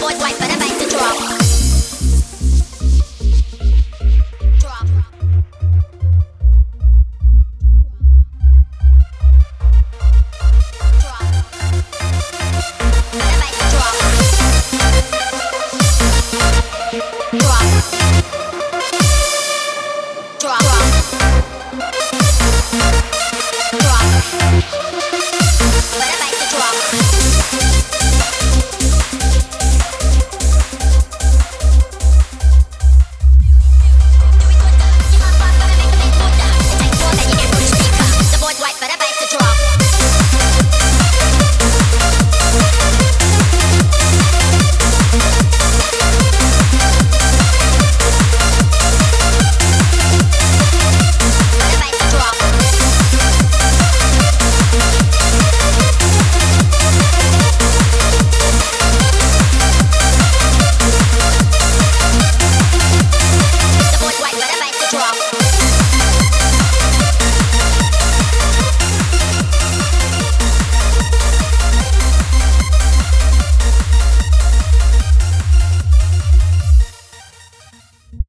boy's wife.